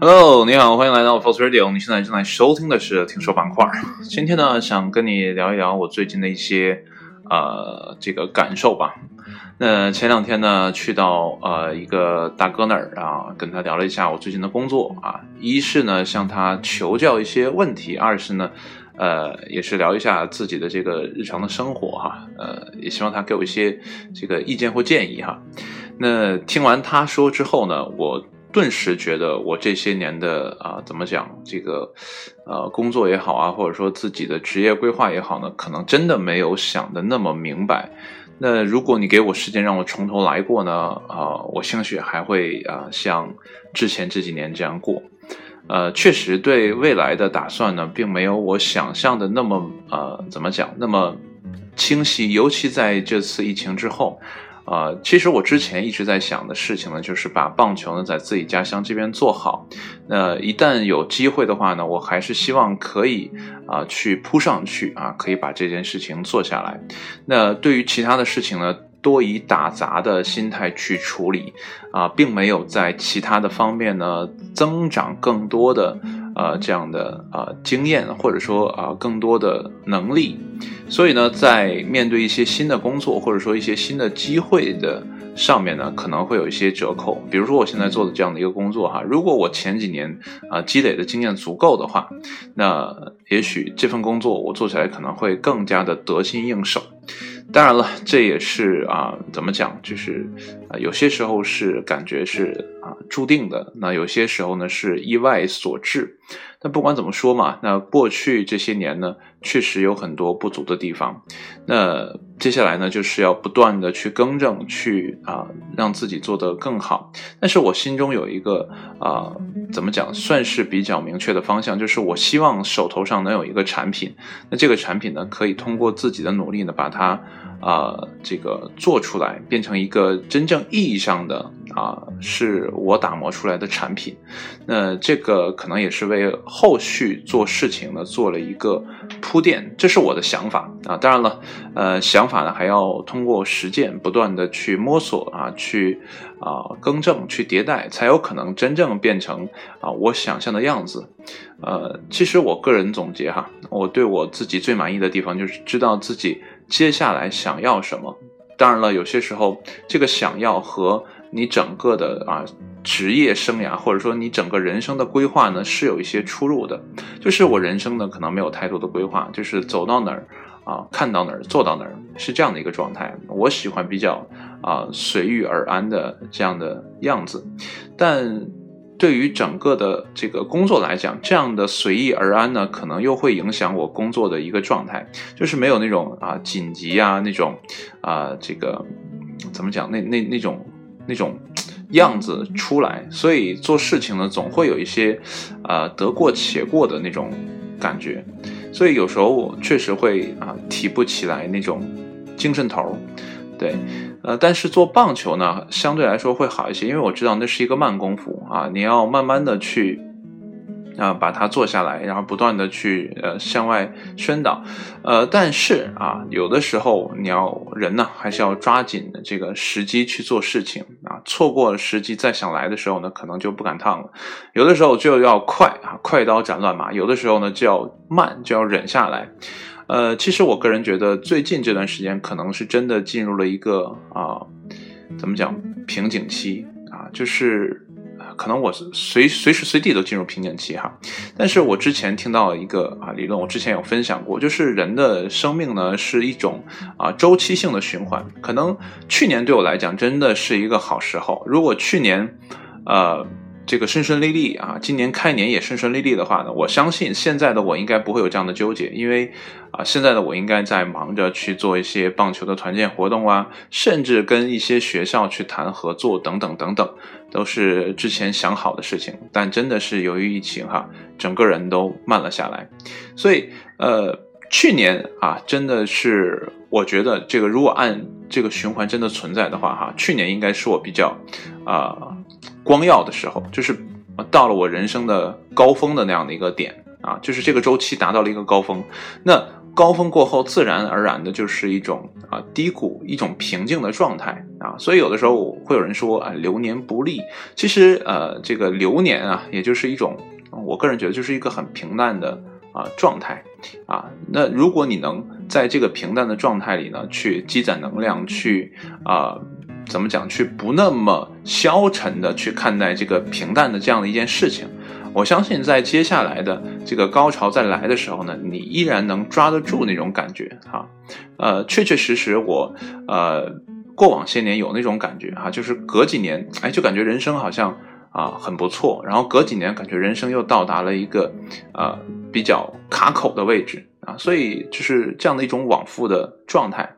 Hello，你好，欢迎来到 Force Radio。你现在正在收听的是听说板块。今天呢，想跟你聊一聊我最近的一些呃这个感受吧。那前两天呢，去到呃一个大哥那儿啊，跟他聊了一下我最近的工作啊。一是呢向他求教一些问题，二是呢呃也是聊一下自己的这个日常的生活哈。呃，也希望他给我一些这个意见或建议哈。那听完他说之后呢，我。顿时觉得我这些年的啊，怎么讲这个，呃，工作也好啊，或者说自己的职业规划也好呢，可能真的没有想的那么明白。那如果你给我时间让我从头来过呢，啊，我兴许还会啊像之前这几年这样过。呃，确实对未来的打算呢，并没有我想象的那么呃，怎么讲那么清晰，尤其在这次疫情之后。啊，其实我之前一直在想的事情呢，就是把棒球呢在自己家乡这边做好。那一旦有机会的话呢，我还是希望可以啊去扑上去啊，可以把这件事情做下来。那对于其他的事情呢，多以打杂的心态去处理啊，并没有在其他的方面呢增长更多的呃这样的呃经验，或者说啊更多的能力。所以呢，在面对一些新的工作或者说一些新的机会的上面呢，可能会有一些折扣。比如说我现在做的这样的一个工作哈，如果我前几年啊积累的经验足够的话，那也许这份工作我做起来可能会更加的得心应手。当然了，这也是啊，怎么讲，就是啊，有些时候是感觉是啊注定的，那有些时候呢是意外所致。但不管怎么说嘛，那过去这些年呢，确实有很多不足的地方。那接下来呢，就是要不断的去更正，去啊让自己做得更好。但是我心中有一个啊，怎么讲，算是比较明确的方向，就是我希望手头上能有一个产品。那这个产品呢，可以通过自己的努力呢，把它。啊，这个做出来变成一个真正意义上的啊，是我打磨出来的产品。那这个可能也是为后续做事情呢做了一个铺垫，这是我的想法啊。当然了，呃，想法呢还要通过实践不断的去摸索啊，去啊更正、去迭代，才有可能真正变成啊我想象的样子。呃，其实我个人总结哈，我对我自己最满意的地方就是知道自己。接下来想要什么？当然了，有些时候这个想要和你整个的啊职业生涯，或者说你整个人生的规划呢，是有一些出入的。就是我人生呢，可能没有太多的规划，就是走到哪儿啊，看到哪儿，做到哪儿，是这样的一个状态。我喜欢比较啊随遇而安的这样的样子，但。对于整个的这个工作来讲，这样的随意而安呢，可能又会影响我工作的一个状态，就是没有那种啊紧急啊那种啊这个怎么讲那那那种那种样子出来，所以做事情呢总会有一些啊得过且过的那种感觉，所以有时候我确实会啊提不起来那种精神头儿，对。呃，但是做棒球呢，相对来说会好一些，因为我知道那是一个慢功夫啊，你要慢慢的去啊把它做下来，然后不断的去呃向外宣导，呃，但是啊，有的时候你要人呢，还是要抓紧这个时机去做事情啊，错过了时机再想来的时候呢，可能就不赶趟了。有的时候就要快啊，快刀斩乱麻；有的时候呢，就要慢，就要忍下来。呃，其实我个人觉得，最近这段时间可能是真的进入了一个啊，怎么讲瓶颈期啊，就是可能我随随时随地都进入瓶颈期哈。但是我之前听到一个啊理论，我之前有分享过，就是人的生命呢是一种啊周期性的循环。可能去年对我来讲真的是一个好时候，如果去年呃。这个顺顺利利啊，今年开年也顺顺利利的话呢，我相信现在的我应该不会有这样的纠结，因为啊，现在的我应该在忙着去做一些棒球的团建活动啊，甚至跟一些学校去谈合作等等等等，都是之前想好的事情。但真的是由于疫情哈，整个人都慢了下来，所以呃，去年啊，真的是我觉得这个如果按这个循环真的存在的话哈，去年应该是我比较啊。光耀的时候，就是到了我人生的高峰的那样的一个点啊，就是这个周期达到了一个高峰。那高峰过后，自然而然的就是一种啊低谷，一种平静的状态啊，所以有的时候会有人说啊，流年不利。其实呃，这个流年啊，也就是一种，我个人觉得就是一个很平淡的啊状态啊。那如果你能在这个平淡的状态里呢，去积攒能量，去啊，怎么讲，去不那么消沉的去看待这个平淡的这样的一件事情。我相信在接下来的这个高潮再来的时候呢，你依然能抓得住那种感觉哈。呃，确确实实我呃过往些年有那种感觉哈，就是隔几年哎就感觉人生好像啊很不错，然后隔几年感觉人生又到达了一个呃比较卡口的位置啊，所以就是这样的一种往复的状态，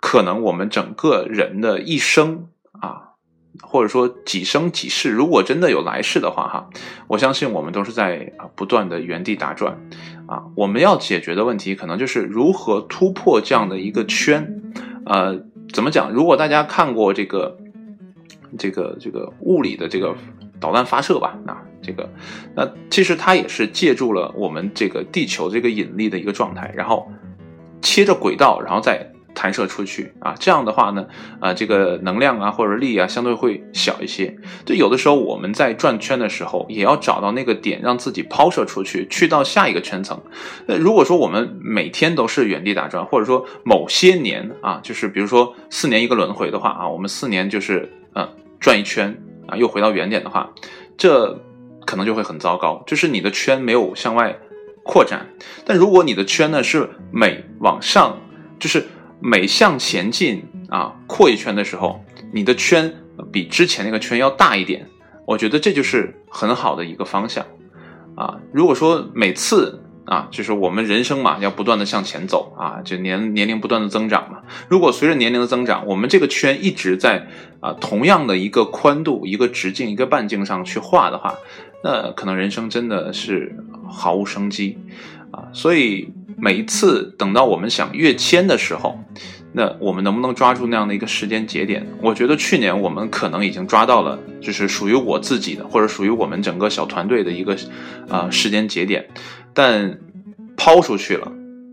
可能我们整个人的一生啊。或者说几生几世，如果真的有来世的话，哈，我相信我们都是在啊不断的原地打转，啊，我们要解决的问题可能就是如何突破这样的一个圈，呃，怎么讲？如果大家看过这个这个这个物理的这个导弹发射吧，那这个那其实它也是借助了我们这个地球这个引力的一个状态，然后切着轨道，然后再。弹射出去啊，这样的话呢，啊，这个能量啊或者力啊相对会小一些。就有的时候我们在转圈的时候，也要找到那个点，让自己抛射出去，去到下一个圈层。那如果说我们每天都是原地打转，或者说某些年啊，就是比如说四年一个轮回的话啊，我们四年就是嗯转一圈啊，又回到原点的话，这可能就会很糟糕，就是你的圈没有向外扩展。但如果你的圈呢是每往上，就是。每向前进啊，扩一圈的时候，你的圈比之前那个圈要大一点，我觉得这就是很好的一个方向啊。如果说每次啊，就是我们人生嘛，要不断的向前走啊，就年年龄不断的增长嘛。如果随着年龄的增长，我们这个圈一直在啊同样的一个宽度、一个直径、一个半径上去画的话，那可能人生真的是毫无生机啊。所以。每一次等到我们想跃迁的时候，那我们能不能抓住那样的一个时间节点？我觉得去年我们可能已经抓到了，就是属于我自己的，或者属于我们整个小团队的一个啊时间节点。但抛出去了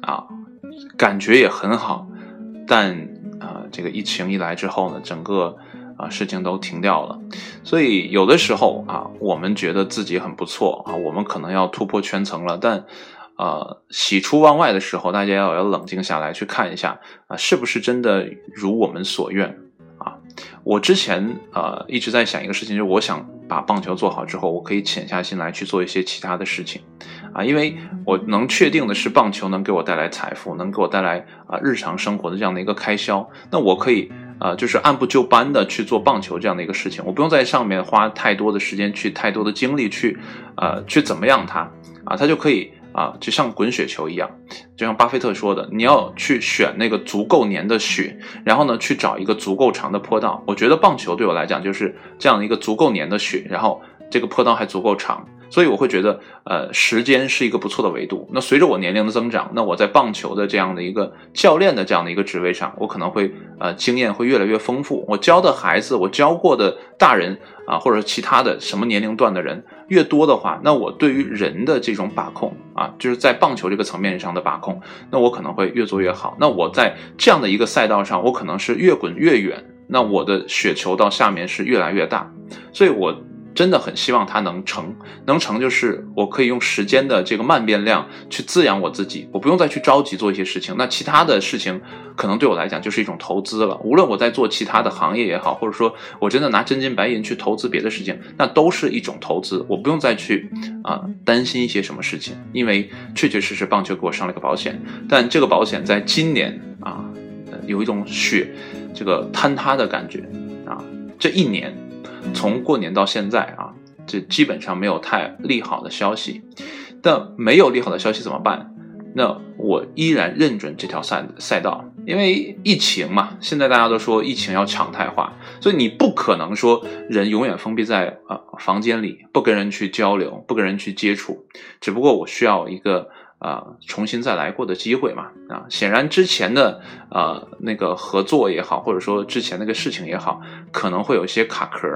啊，感觉也很好，但啊这个疫情一来之后呢，整个啊事情都停掉了。所以有的时候啊，我们觉得自己很不错啊，我们可能要突破圈层了，但。呃，喜出望外的时候，大家要要冷静下来，去看一下啊，是不是真的如我们所愿啊？我之前呃一直在想一个事情，就是我想把棒球做好之后，我可以潜下心来去做一些其他的事情啊，因为我能确定的是，棒球能给我带来财富，能给我带来啊日常生活的这样的一个开销，那我可以呃就是按部就班的去做棒球这样的一个事情，我不用在上面花太多的时间，去太多的精力去呃去怎么样它啊，它就可以。啊，就像滚雪球一样，就像巴菲特说的，你要去选那个足够粘的雪，然后呢，去找一个足够长的坡道。我觉得棒球对我来讲就是这样的一个足够粘的雪，然后这个坡道还足够长。所以我会觉得，呃，时间是一个不错的维度。那随着我年龄的增长，那我在棒球的这样的一个教练的这样的一个职位上，我可能会呃经验会越来越丰富。我教的孩子，我教过的大人啊，或者其他的什么年龄段的人越多的话，那我对于人的这种把控啊，就是在棒球这个层面上的把控，那我可能会越做越好。那我在这样的一个赛道上，我可能是越滚越远，那我的雪球到下面是越来越大。所以我。真的很希望它能成，能成就是我可以用时间的这个慢变量去滋养我自己，我不用再去着急做一些事情。那其他的事情可能对我来讲就是一种投资了。无论我在做其他的行业也好，或者说我真的拿真金白银去投资别的事情，那都是一种投资。我不用再去啊担心一些什么事情，因为确确实实棒球给我上了个保险。但这个保险在今年啊，有一种血这个坍塌的感觉啊，这一年。从过年到现在啊，这基本上没有太利好的消息。但没有利好的消息怎么办？那我依然认准这条赛赛道，因为疫情嘛，现在大家都说疫情要常态化，所以你不可能说人永远封闭在呃房间里，不跟人去交流，不跟人去接触。只不过我需要一个呃重新再来过的机会嘛。啊，显然之前的呃那个合作也好，或者说之前那个事情也好，可能会有一些卡壳。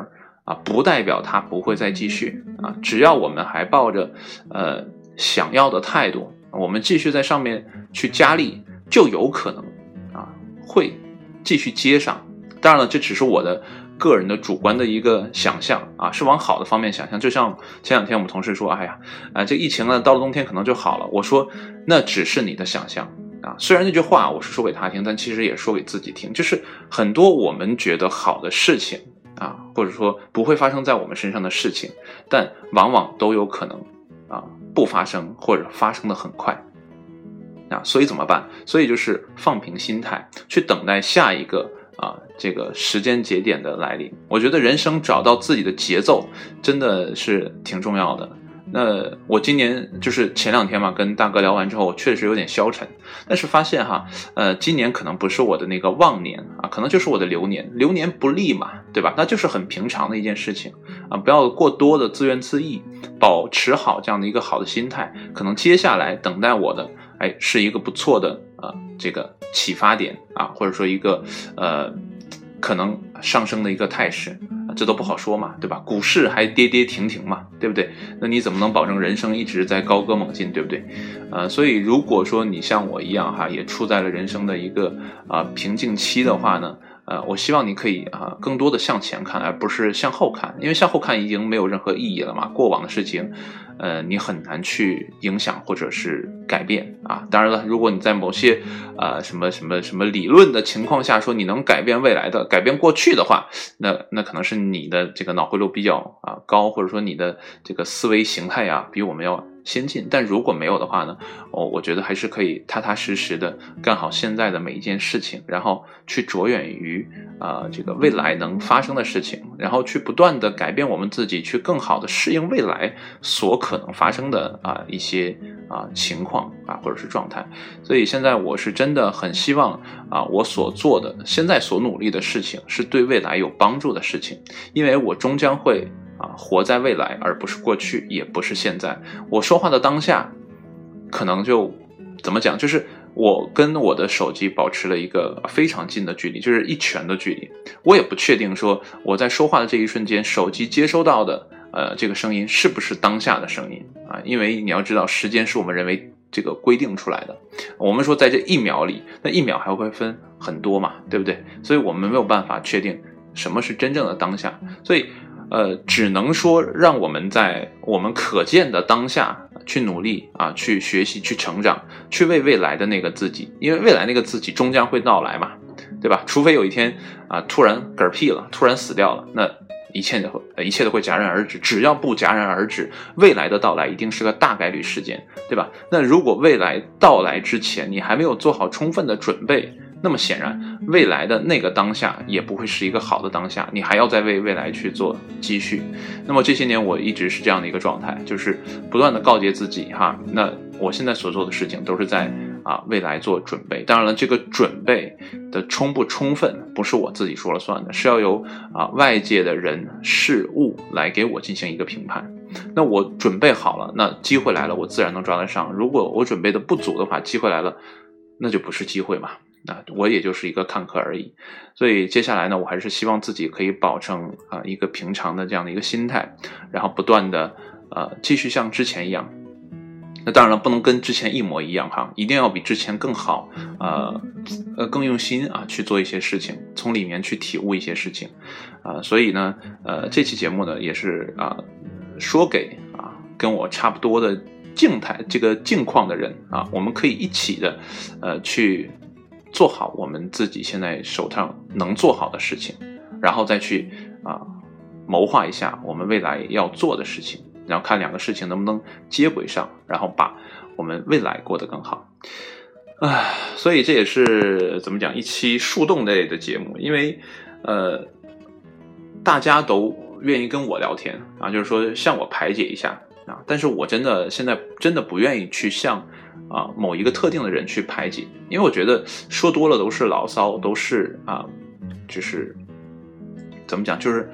啊，不代表它不会再继续啊！只要我们还抱着呃想要的态度，我们继续在上面去加力，就有可能啊会继续接上当然了，这只是我的个人的主观的一个想象啊，是往好的方面想象。就像前两天我们同事说，哎呀，啊，这疫情呢，到了冬天可能就好了。我说，那只是你的想象啊。虽然那句话我是说给他听，但其实也说给自己听。就是很多我们觉得好的事情啊，或者说不会发生在我们身上的事情，但往往都有可能啊不发生，或者发生的很快。啊，所以怎么办？所以就是放平心态，去等待下一个啊这个时间节点的来临。我觉得人生找到自己的节奏真的是挺重要的。那我今年就是前两天嘛，跟大哥聊完之后，我确实有点消沉。但是发现哈，呃，今年可能不是我的那个旺年啊，可能就是我的流年。流年不利嘛，对吧？那就是很平常的一件事情啊，不要过多的自怨自艾，保持好这样的一个好的心态。可能接下来等待我的。哎，是一个不错的啊，这个启发点啊，或者说一个呃，可能上升的一个态势，这都不好说嘛，对吧？股市还跌跌停停嘛，对不对？那你怎么能保证人生一直在高歌猛进，对不对？呃，所以如果说你像我一样哈，也处在了人生的一个啊瓶颈期的话呢？呃，我希望你可以啊，更多的向前看，而不是向后看，因为向后看已经没有任何意义了嘛。过往的事情，呃，你很难去影响或者是改变啊。当然了，如果你在某些呃什么什么什么理论的情况下说你能改变未来的、改变过去的话，那那可能是你的这个脑回路比较啊高，或者说你的这个思维形态呀比我们要。先进，但如果没有的话呢？哦，我觉得还是可以踏踏实实的干好现在的每一件事情，然后去着眼于啊这个未来能发生的事情，然后去不断的改变我们自己，去更好的适应未来所可能发生的啊一些啊情况啊或者是状态。所以现在我是真的很希望啊我所做的现在所努力的事情是对未来有帮助的事情，因为我终将会。活在未来，而不是过去，也不是现在。我说话的当下，可能就怎么讲，就是我跟我的手机保持了一个非常近的距离，就是一拳的距离。我也不确定说我在说话的这一瞬间，手机接收到的呃这个声音是不是当下的声音啊？因为你要知道，时间是我们人为这个规定出来的。我们说在这一秒里，那一秒还会分很多嘛，对不对？所以我们没有办法确定什么是真正的当下，所以。呃，只能说让我们在我们可见的当下去努力啊，去学习，去成长，去为未来的那个自己，因为未来那个自己终将会到来嘛，对吧？除非有一天啊，突然嗝屁了，突然死掉了，那一切都会一切都会戛然而止。只要不戛然而止，未来的到来一定是个大概率事件，对吧？那如果未来到来之前，你还没有做好充分的准备。那么显然，未来的那个当下也不会是一个好的当下，你还要再为未来去做积蓄。那么这些年我一直是这样的一个状态，就是不断的告诫自己哈，那我现在所做的事情都是在啊未来做准备。当然了，这个准备的充不充分不是我自己说了算的，是要由啊外界的人事物来给我进行一个评判。那我准备好了，那机会来了，我自然能抓得上。如果我准备的不足的话，机会来了，那就不是机会嘛。啊我也就是一个看客而已，所以接下来呢，我还是希望自己可以保证啊一个平常的这样的一个心态，然后不断的呃继续像之前一样。那当然了，不能跟之前一模一样哈，一定要比之前更好，呃呃更用心啊去做一些事情，从里面去体悟一些事情啊。所以呢，呃这期节目呢也是啊说给啊跟我差不多的静态这个境况的人啊，我们可以一起的呃去。做好我们自己现在手上能做好的事情，然后再去啊谋划一下我们未来要做的事情，然后看两个事情能不能接轨上，然后把我们未来过得更好。唉，所以这也是怎么讲一期树洞类的节目，因为呃大家都愿意跟我聊天啊，就是说向我排解一下啊，但是我真的现在真的不愿意去向。啊，某一个特定的人去排挤，因为我觉得说多了都是牢骚，都是啊，就是怎么讲，就是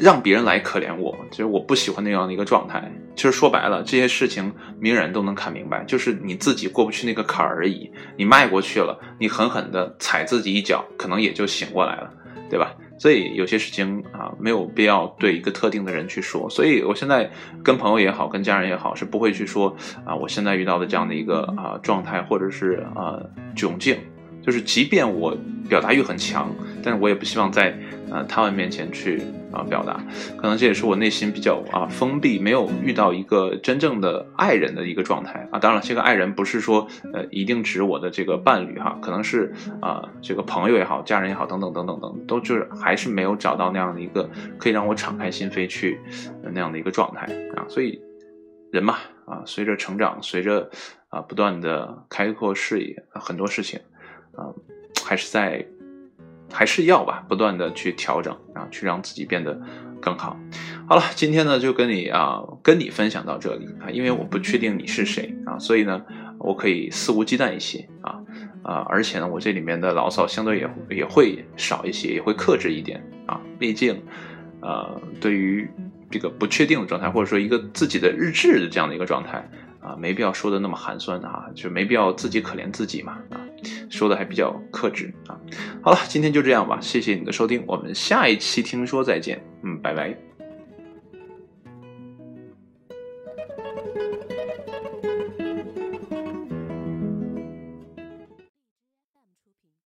让别人来可怜我，其实我不喜欢那样的一个状态。其实说白了，这些事情明人都能看明白，就是你自己过不去那个坎儿而已。你迈过去了，你狠狠的踩自己一脚，可能也就醒过来了，对吧？所以有些事情啊，没有必要对一个特定的人去说。所以我现在跟朋友也好，跟家人也好，是不会去说啊，我现在遇到的这样的一个啊状态，或者是啊窘境。就是即便我表达欲很强，但是我也不希望在呃他们面前去啊表达，可能这也是我内心比较啊封闭，没有遇到一个真正的爱人的一个状态啊。当然了，这个爱人不是说呃一定指我的这个伴侣哈，可能是啊这个朋友也好，家人也好，等等等等等，都就是还是没有找到那样的一个可以让我敞开心扉去那样的一个状态啊。所以人嘛啊，随着成长，随着啊不断的开阔视野，很多事情啊还是在。还是要吧，不断的去调整啊，去让自己变得更好。好了，今天呢就跟你啊，跟你分享到这里啊，因为我不确定你是谁啊，所以呢，我可以肆无忌惮一些啊啊，而且呢，我这里面的牢骚相对也也会少一些，也会克制一点啊。毕竟，呃，对于这个不确定的状态，或者说一个自己的日志的这样的一个状态啊，没必要说的那么寒酸啊，就没必要自己可怜自己嘛啊。说的还比较克制啊，好了，今天就这样吧，谢谢你的收听，我们下一期听说再见，嗯，拜拜。